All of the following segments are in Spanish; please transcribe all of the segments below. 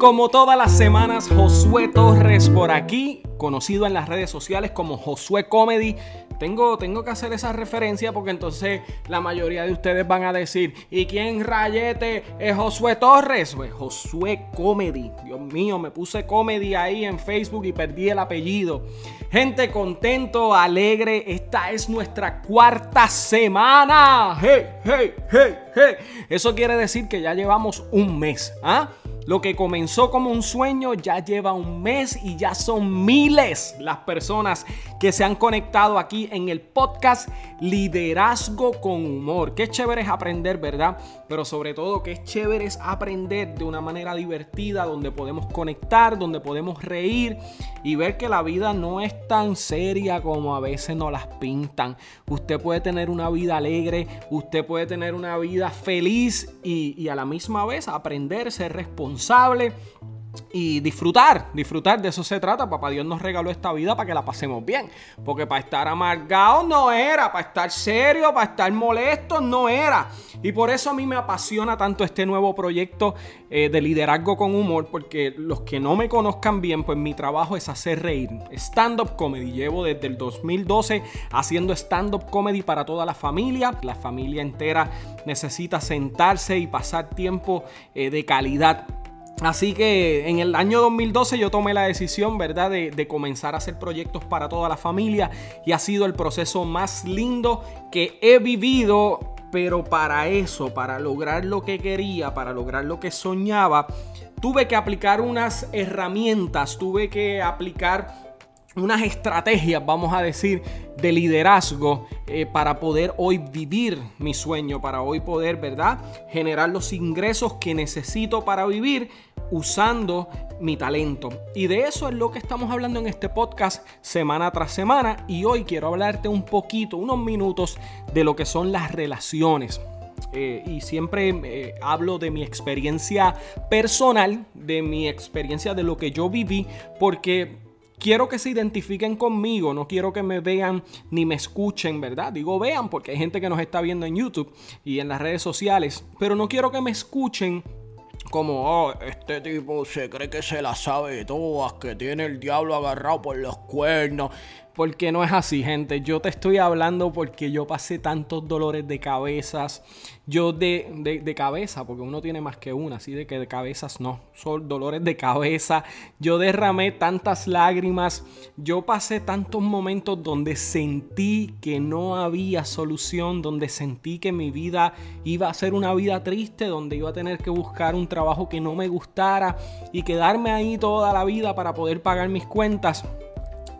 como todas las semanas, Josué Torres por aquí, conocido en las redes sociales como Josué Comedy. Tengo, tengo que hacer esa referencia porque entonces la mayoría de ustedes van a decir, ¿y quién rayete es Josué Torres? Pues Josué Comedy. Dios mío, me puse comedy ahí en Facebook y perdí el apellido. Gente contento, alegre, esta es nuestra cuarta semana. ¡Hey, hey, hey, hey! Eso quiere decir que ya llevamos un mes, ¿ah? Lo que comenzó como un sueño ya lleva un mes y ya son miles las personas que se han conectado aquí en el podcast Liderazgo con Humor. Qué chévere es aprender, ¿verdad? Pero sobre todo qué chévere es aprender de una manera divertida, donde podemos conectar, donde podemos reír y ver que la vida no es tan seria como a veces nos las pintan. Usted puede tener una vida alegre, usted puede tener una vida feliz y, a la misma vez aprender a ser responsable y disfrutar, disfrutar de eso se trata. Papá Dios nos regaló esta vida para que la pasemos bien. Porque para estar amargado no era, para estar serio, para estar molesto no era. Y por eso a mí me apasiona tanto este nuevo proyecto eh, de liderazgo con humor. Porque los que no me conozcan bien, pues mi trabajo es hacer reír. Stand-up comedy. Llevo desde el 2012 haciendo stand-up comedy para toda la familia. La familia entera necesita sentarse y pasar tiempo eh, de calidad Así que en el año 2012 yo tomé la decisión, ¿verdad?, de, comenzar a hacer proyectos para toda la familia y ha sido el proceso más lindo que he vivido, pero para eso, para lograr lo que quería, para lograr lo que soñaba, tuve que aplicar unas herramientas, tuve que aplicar unas estrategias, vamos a decir, de liderazgo eh, para poder hoy vivir mi sueño, para hoy poder, ¿verdad?, generar los ingresos que necesito para vivir usando mi talento. Y de eso es lo que estamos hablando en este podcast semana tras semana. Y hoy quiero hablarte un poquito, unos minutos de lo que son las relaciones. Eh, y siempre eh, hablo de mi experiencia personal, de mi experiencia de lo que yo viví, porque quiero que se identifiquen conmigo, no quiero que me vean ni me escuchen, ¿verdad? Digo vean porque hay gente que nos está viendo en YouTube y en las redes sociales, pero no quiero que me escuchen como, oh, este tipo se cree que se la sabe todas, que tiene el diablo agarrado por los cuernos. Porque no es así, gente. Yo te estoy hablando porque yo pasé tantos dolores de cabezas. Yo de, de, cabeza, porque uno tiene más que una, así de que de cabezas no. Son dolores de cabeza. Yo derramé tantas lágrimas. Yo pasé tantos momentos donde sentí que no había solución, donde sentí que mi vida iba a ser una vida triste, donde iba a tener que buscar un trabajo que no me gustara y quedarme ahí toda la vida para poder pagar mis cuentas.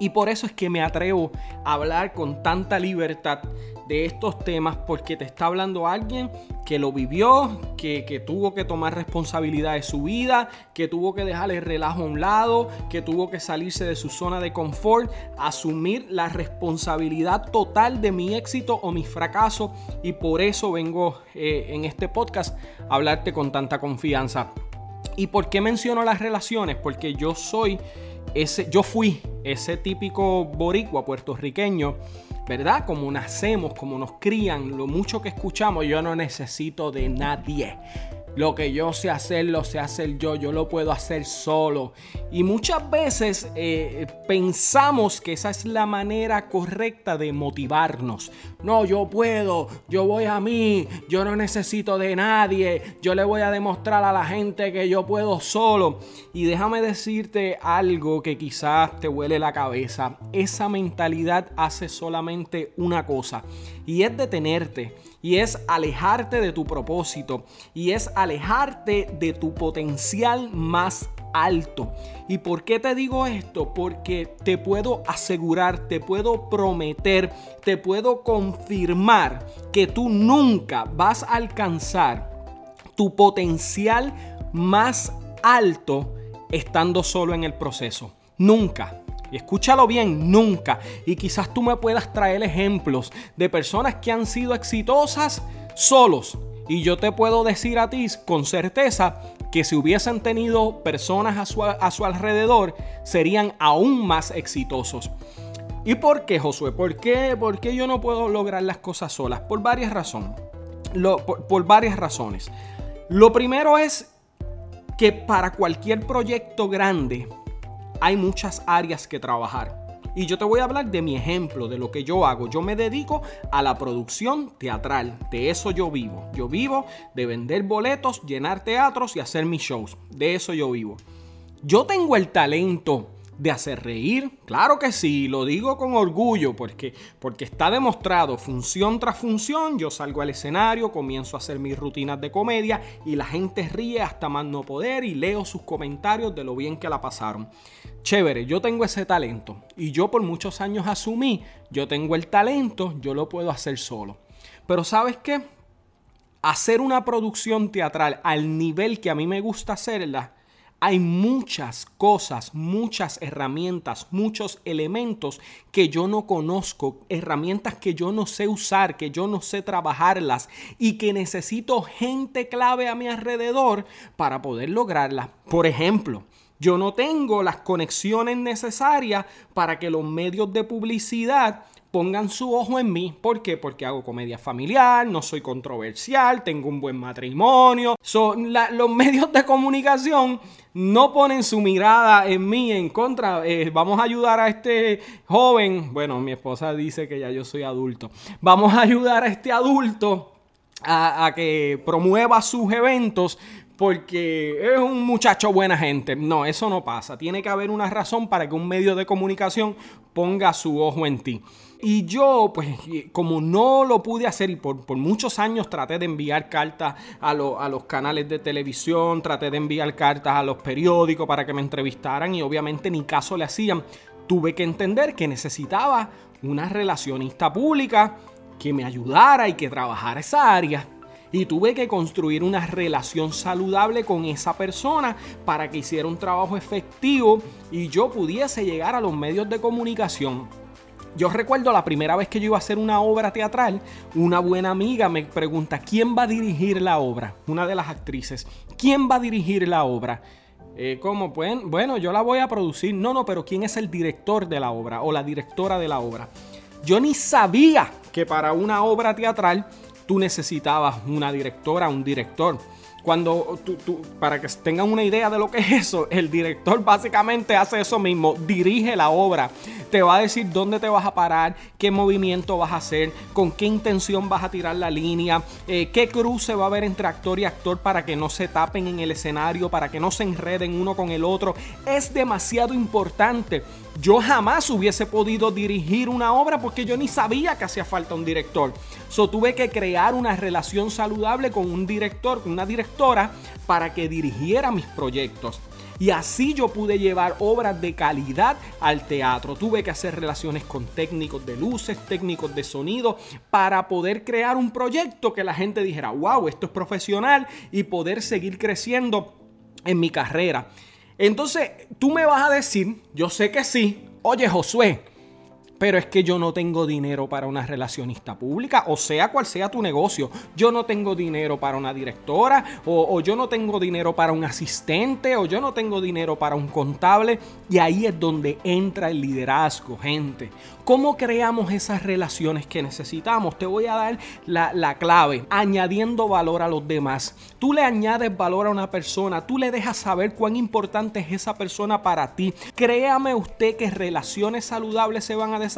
Y por eso es que me atrevo a hablar con tanta libertad de estos temas porque te está hablando alguien que lo vivió, que, tuvo que tomar responsabilidad de su vida, que tuvo que dejar el relajo a un lado, que tuvo que salirse de su zona de confort, asumir la responsabilidad total de mi éxito o mi fracaso y por eso vengo eh, en este podcast a hablarte con tanta confianza. ¿Y por qué menciono las relaciones? Porque yo soy ese, yo fui ese típico boricua puertorriqueño, ¿verdad? Como nacemos, como nos crían, lo mucho que escuchamos, yo no necesito de nadie. Lo que yo sé hacer, lo sé hacer yo, yo lo puedo hacer solo. Y muchas veces eh, pensamos que esa es la manera correcta de motivarnos. No, yo puedo, yo voy a mí, yo no necesito de nadie, yo le voy a demostrar a la gente que yo puedo solo. Y déjame decirte algo que quizás te huele la cabeza. Esa mentalidad hace solamente una cosa y es detenerte y es alejarte de tu propósito y es alejarte de tu potencial más alto. ¿Y por qué te digo esto? Porque te puedo asegurar, te puedo prometer, te puedo confirmar que tú nunca vas a alcanzar tu potencial más alto estando solo en el proceso. Nunca. Y escúchalo bien, nunca. Y quizás tú me puedas traer ejemplos de personas que han sido exitosas solos. Y yo te puedo decir a ti con certeza que si hubiesen tenido personas a su, a su alrededor, serían aún más exitosos. ¿Y por qué, Josué? ¿Por qué, ¿Por qué yo no puedo lograr las cosas solas? Por varias razones. por varias razones. Lo primero es que para cualquier proyecto grande hay muchas áreas que trabajar. Y yo te voy a hablar de mi ejemplo, de lo que yo hago. Yo me dedico a la producción teatral. De eso yo vivo. Yo vivo de vender boletos, llenar teatros y hacer mis shows. De eso yo vivo. Yo tengo el talento de hacer reír? Claro que sí, lo digo con orgullo porque, porque está demostrado función tras función, yo salgo al escenario, comienzo a hacer mis rutinas de comedia y la gente ríe hasta más no poder y leo sus comentarios de lo bien que la pasaron. Chévere, yo tengo ese talento y yo por muchos años asumí, yo tengo el talento, yo lo puedo hacer solo. Pero ¿sabes qué? Hacer una producción teatral al nivel que a mí me gusta hacerla, hay muchas cosas, muchas herramientas, muchos elementos que yo no conozco, herramientas que yo no sé usar, que yo no sé trabajarlas y que necesito gente clave a mi alrededor para poder lograrlas. Por ejemplo, yo no tengo las conexiones necesarias para que los medios de publicidad pongan su ojo en mí. ¿Por qué? Porque hago comedia familiar, no soy controversial, tengo un buen matrimonio. Son los medios de comunicación no ponen su mirada en mí en contra. Eh, vamos a ayudar a este joven. Bueno, mi esposa dice que ya yo soy adulto. Vamos a ayudar a este adulto a que promueva sus eventos porque es un muchacho buena gente. No, eso no pasa. Tiene que haber una razón para que un medio de comunicación ponga su ojo en ti. Y yo, pues, como no lo pude hacer y por, muchos años traté de enviar cartas a, a, los canales de televisión, traté de enviar cartas a los periódicos para que me entrevistaran y obviamente ni caso le hacían, tuve que entender que necesitaba una relacionista pública que me ayudara y que trabajara esa área. Y tuve que construir una relación saludable con esa persona para que hiciera un trabajo efectivo y yo pudiese llegar a los medios de comunicación. Yo recuerdo la primera vez que yo iba a hacer una obra teatral, una buena amiga me pregunta, ¿quién va a dirigir la obra? Una de las actrices, ¿quién va a dirigir la obra? Eh, ¿Cómo? Pues, bueno, yo la voy a producir. No, no, pero ¿quién es el director de la obra o la directora de la obra? Yo ni sabía que para una obra teatral tú necesitabas una directora, un director. Cuando tú, para que tengan una idea de lo que es eso, el director básicamente hace eso mismo, dirige la obra, te va a decir dónde te vas a parar, qué movimiento vas a hacer, con qué intención vas a tirar la línea, eh, qué cruce va a haber entre actor y actor para que no se tapen en el escenario, para que no se enreden uno con el otro. Es demasiado importante. Yo jamás hubiese podido dirigir una obra porque yo ni sabía que hacía falta un director. So tuve que crear una relación saludable con un director, con una directora, para que dirigiera mis proyectos. Y así yo pude llevar obras de calidad al teatro. Tuve que hacer relaciones con técnicos de luces, técnicos de sonido, para poder crear un proyecto que la gente dijera, wow, esto es profesional y poder seguir creciendo en mi carrera. Entonces, tú me vas a decir, yo sé que sí, oye Josué, pero es que yo no tengo dinero para una relacionista pública, o sea cual sea tu negocio. Yo no tengo dinero para una directora, o, yo no tengo dinero para un asistente, o yo no tengo dinero para un contable. Y ahí es donde entra el liderazgo, gente. ¿Cómo creamos esas relaciones que necesitamos? Te voy a dar la, la clave, añadiendo valor a los demás. Tú le añades valor a una persona, tú le dejas saber cuán importante es esa persona para ti. Créame usted que relaciones saludables se van a desarrollar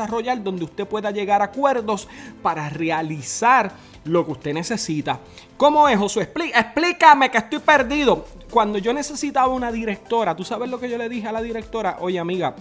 donde usted pueda llegar a acuerdos para realizar lo que usted necesita. ¿Cómo es, Josué? Explícame que estoy perdido. Cuando yo necesitaba una directora, ¿tú sabes lo que yo le dije a la directora? Oye, amiga,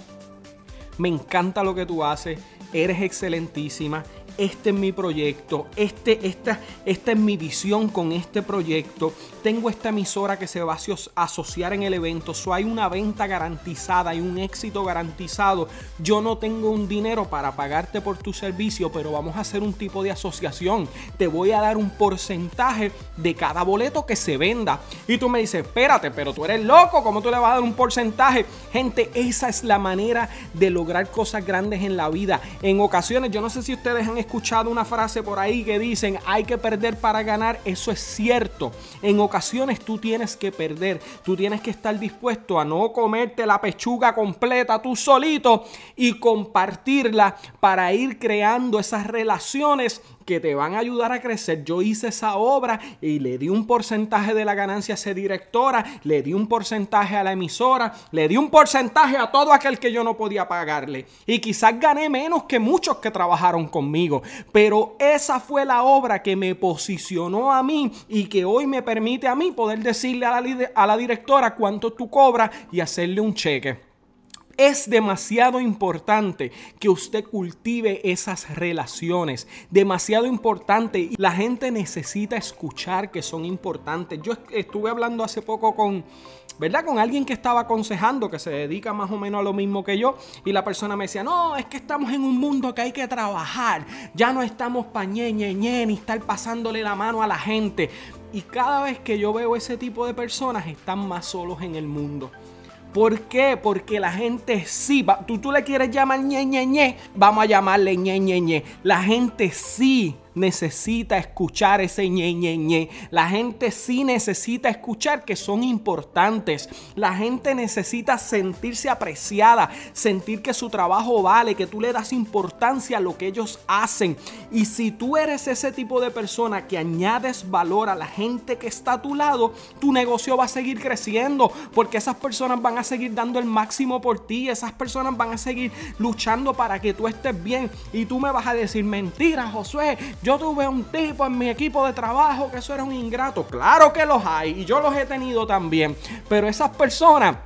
me encanta lo que tú haces, eres excelentísima, este es mi proyecto, este, esta, esta es mi visión con este proyecto, tengo esta emisora que se va a asociar en el evento, so hay una venta garantizada, y un éxito garantizado, yo no tengo un dinero para pagarte por tu servicio, pero vamos a hacer un tipo de asociación, te voy a dar un porcentaje de cada boleto que se venda. Y tú me dices, espérate, pero tú eres loco, ¿cómo tú le vas a dar un porcentaje? Gente, esa es la manera de lograr cosas grandes en la vida. En ocasiones, yo no sé si ustedes han escuchado una frase por ahí que dicen hay que perder para ganar. Eso es cierto. En ocasiones tú tienes que perder. Tú tienes que estar dispuesto a no comerte la pechuga completa tú solito y compartirla para ir creando esas relaciones que te van a ayudar a crecer. Yo hice esa obra y le di un porcentaje de la ganancia a esa directora, le di un porcentaje a la emisora, le di un porcentaje a todo aquel que yo no podía pagarle. Y quizás gané menos que muchos que trabajaron conmigo, pero esa fue la obra que me posicionó a mí y que hoy me permite a mí poder decirle a la, a la directora cuánto tú cobras y hacerle un cheque. Es demasiado importante que usted cultive esas relaciones. Demasiado importante. La gente necesita escuchar que son importantes. Yo estuve hablando hace poco con, ¿verdad? Con alguien que estaba aconsejando, que se dedica más o menos a lo mismo que yo. Y la persona me decía, no, es que estamos en un mundo que hay que trabajar. Ya no estamos pa' ñe, ñe, ni estar pasándole la mano a la gente. Y cada vez que yo veo ese tipo de personas, están más solos en el mundo. ¿Por qué? Porque la gente sí, tú, tú le quieres llamar ñe, ñe, ñe, vamos a llamarle ñe, ñe, ñe. La gente sí necesita escuchar ese ñe, ñe, ñe. La gente sí necesita escuchar que son importantes. La gente necesita sentirse apreciada, sentir que su trabajo vale, que tú le das importancia a lo que ellos hacen. Y si tú eres ese tipo de persona que añades valor a la gente que está a tu lado, tu negocio va a seguir creciendo porque esas personas van a seguir dando el máximo por ti, esas personas van a seguir luchando para que tú estés bien y tú me vas a decir, mentira, Josué, yo tuve un tipo en mi equipo de trabajo que eso era un ingrato. Claro que los hay y yo los he tenido también. Pero esas personas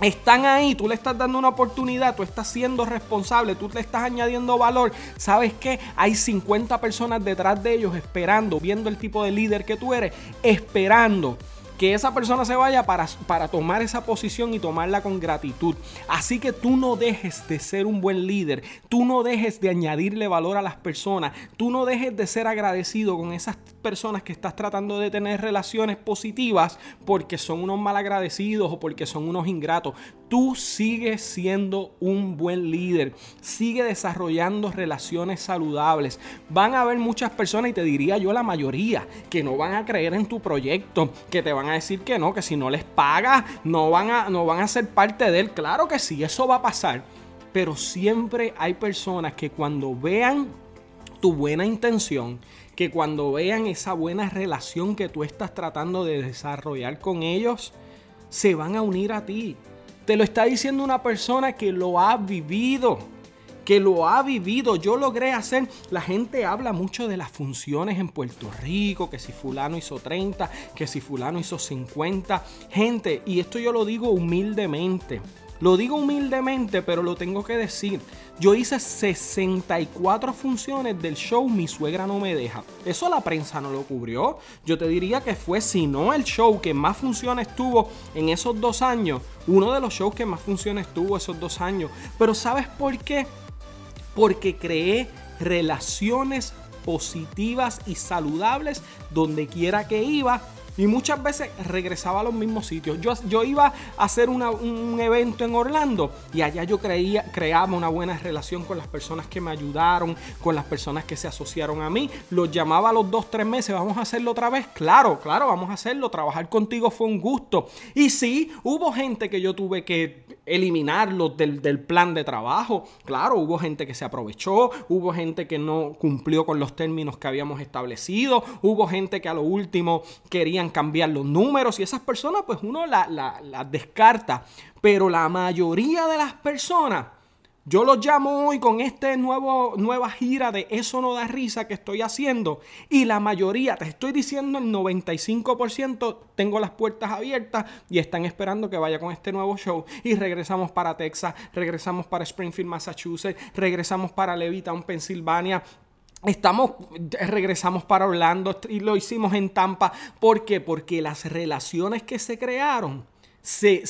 están ahí, tú le estás dando una oportunidad, tú estás siendo responsable, tú le estás añadiendo valor. ¿Sabes qué? Hay 50 personas detrás de ellos esperando, viendo el tipo de líder que tú eres, esperando que esa persona se vaya para, para tomar esa posición y tomarla con gratitud. Así que tú no dejes de ser un buen líder, tú no dejes de añadirle valor a las personas, tú no dejes de ser agradecido con esas personas que estás tratando de tener relaciones positivas porque son unos malagradecidos o porque son unos ingratos. Tú sigues siendo un buen líder, sigue desarrollando relaciones saludables. Van a haber muchas personas y te diría yo la mayoría que no van a creer en tu proyecto, que te van a decir que no, que si no les paga no van a, no van a ser parte de él. Claro que sí, eso va a pasar. Pero siempre hay personas que cuando vean tu buena intención, que cuando vean esa buena relación que tú estás tratando de desarrollar con ellos, se van a unir a ti. Te lo está diciendo una persona que lo ha vivido que lo ha vivido. Yo logré hacer, la gente habla mucho de las funciones en Puerto Rico, que si fulano hizo 30, que si fulano hizo 50. Gente, y esto yo lo digo humildemente. Lo digo humildemente, pero lo tengo que decir. Yo hice 64 funciones del show Mi suegra no me deja. Eso la prensa no lo cubrió. Yo te diría que fue, si no el show que más funciones tuvo en esos dos años, uno de los shows que más funciones tuvo esos dos años. Pero ¿sabes por qué? porque creé relaciones positivas y saludables donde quiera que iba y muchas veces regresaba a los mismos sitios. Yo, yo iba a hacer un evento en Orlando y allá yo creía, creaba una buena relación con las personas que me ayudaron, con las personas que se asociaron a mí. Los llamaba a los dos, tres meses, vamos a hacerlo otra vez. Claro, claro, vamos a hacerlo. Trabajar contigo fue un gusto. Y sí, hubo gente que yo tuve que eliminarlos del, del plan de trabajo. Claro, hubo gente que se aprovechó, hubo gente que no cumplió con los términos que habíamos establecido, hubo gente que a lo último querían cambiar los números y esas personas pues uno las la, descarta. Pero la mayoría de las personas, yo los llamo hoy con esta nueva gira de Eso no da risa que estoy haciendo y la mayoría, te estoy diciendo el 95% tengo las puertas abiertas y están esperando que vaya con este nuevo show y regresamos para Texas, regresamos para Springfield, Massachusetts, regresamos para Levittown, Pensilvania, Estamos, regresamos para Orlando y lo hicimos en Tampa. ¿Por qué? Porque las relaciones que se crearon se,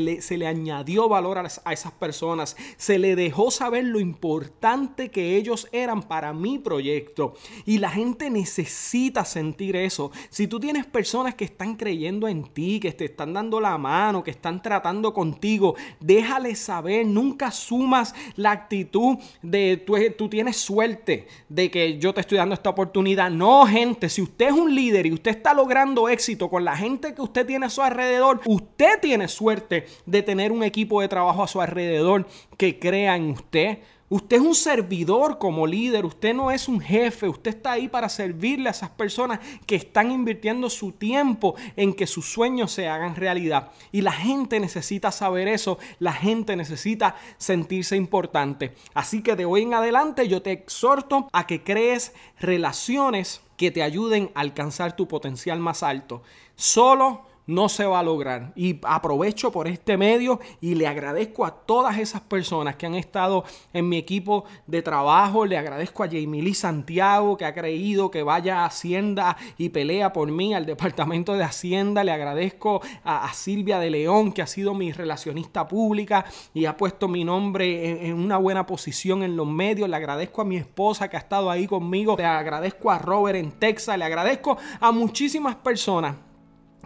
le, se, le, añadió valor a, a, esas personas, se le dejó saber lo importante que ellos eran para mi proyecto. Y la gente necesita sentir eso. Si tú tienes personas que están creyendo en ti, que te están dando la mano, que están tratando contigo, déjales saber, nunca sumas la actitud de tú, tú tienes suerte de que yo te estoy dando esta oportunidad. No, gente, si usted es un líder y usted está logrando éxito con la gente que usted tiene a su alrededor, usted tiene suerte de tener un equipo de trabajo a su alrededor que crea en usted. Usted es un servidor como líder, usted no es un jefe, usted está ahí para servirle a esas personas que están invirtiendo su tiempo en que sus sueños se hagan realidad. Y la gente necesita saber eso, la gente necesita sentirse importante. Así que de hoy en adelante yo te exhorto a que crees relaciones que te ayuden a alcanzar tu potencial más alto. Solo no se va a lograr. Y aprovecho por este medio y le agradezco a todas esas personas que han estado en mi equipo de trabajo. Le agradezco a Jamie Lee Santiago que ha creído que vaya a Hacienda y pelea por mí al Departamento de Hacienda. Le agradezco a, Silvia de León que ha sido mi relacionista pública y ha puesto mi nombre en, en una buena posición en los medios. Le agradezco a mi esposa que ha estado ahí conmigo. Le agradezco a Robert en Texas. Le agradezco a muchísimas personas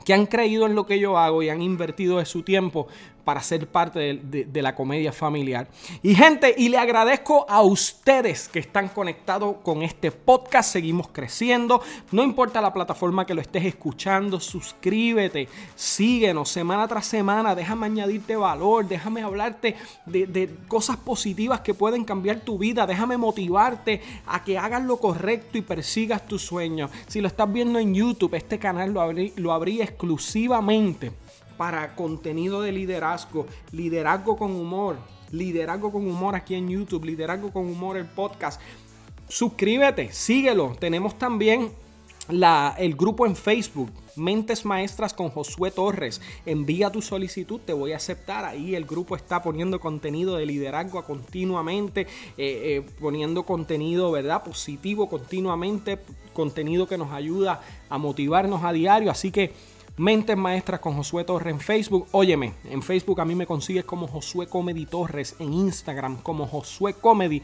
que han creído en lo que yo hago y han invertido de su tiempo para ser parte de, la comedia familiar. Y gente, y le agradezco a ustedes que están conectados con este podcast. Seguimos creciendo. No importa la plataforma que lo estés escuchando, suscríbete, síguenos semana tras semana. Déjame añadirte valor, déjame hablarte de, cosas positivas que pueden cambiar tu vida. Déjame motivarte a que hagas lo correcto y persigas tus sueños. Si lo estás viendo en YouTube, este canal lo abrí, lo abrí exclusivamente para contenido de liderazgo, liderazgo con humor, liderazgo con humor aquí en YouTube, liderazgo con humor el podcast. Suscríbete, síguelo. Tenemos también la, el grupo en Facebook, Mentes Maestras con Josué Torres. Envía tu solicitud, te voy a aceptar. Ahí el grupo está poniendo contenido de liderazgo continuamente, eh, eh, poniendo contenido, ¿verdad? Positivo continuamente, contenido que nos ayuda a motivarnos a diario. Así que Mentes Maestras con Josué Torres en Facebook. Óyeme, en Facebook a mí me consigues como Josué Comedy Torres, en Instagram como Josué Comedy.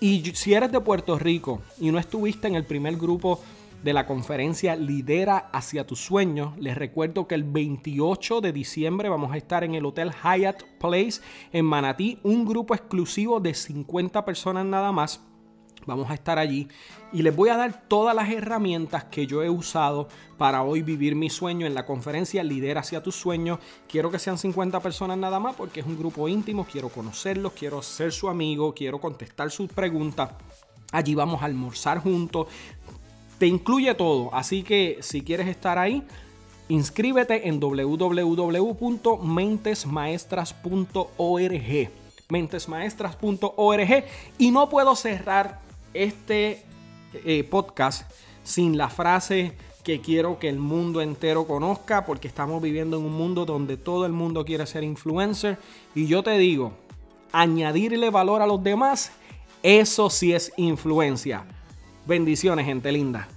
Y si eres de Puerto Rico y no estuviste en el primer grupo de la conferencia Lidera hacia tus sueños, les recuerdo que el 28 de diciembre vamos a estar en el Hotel Hyatt Place en Manatí, un grupo exclusivo de 50 personas nada más Vamos a estar allí y les voy a dar todas las herramientas que yo he usado para hoy vivir mi sueño en la conferencia Lidera hacia tus sueños. Quiero que sean 50 personas nada más porque es un grupo íntimo, quiero conocerlos, quiero ser su amigo, quiero contestar sus preguntas. Allí vamos a almorzar juntos. Te incluye todo, así que si quieres estar ahí, inscríbete en www.mentesmaestras.org mentesmaestras.org y no puedo cerrar este eh, podcast sin la frase que quiero que el mundo entero conozca porque estamos viviendo en un mundo donde todo el mundo quiere ser influencer y yo te digo, añadirle valor a los demás, eso sí es influencia. Bendiciones, gente linda.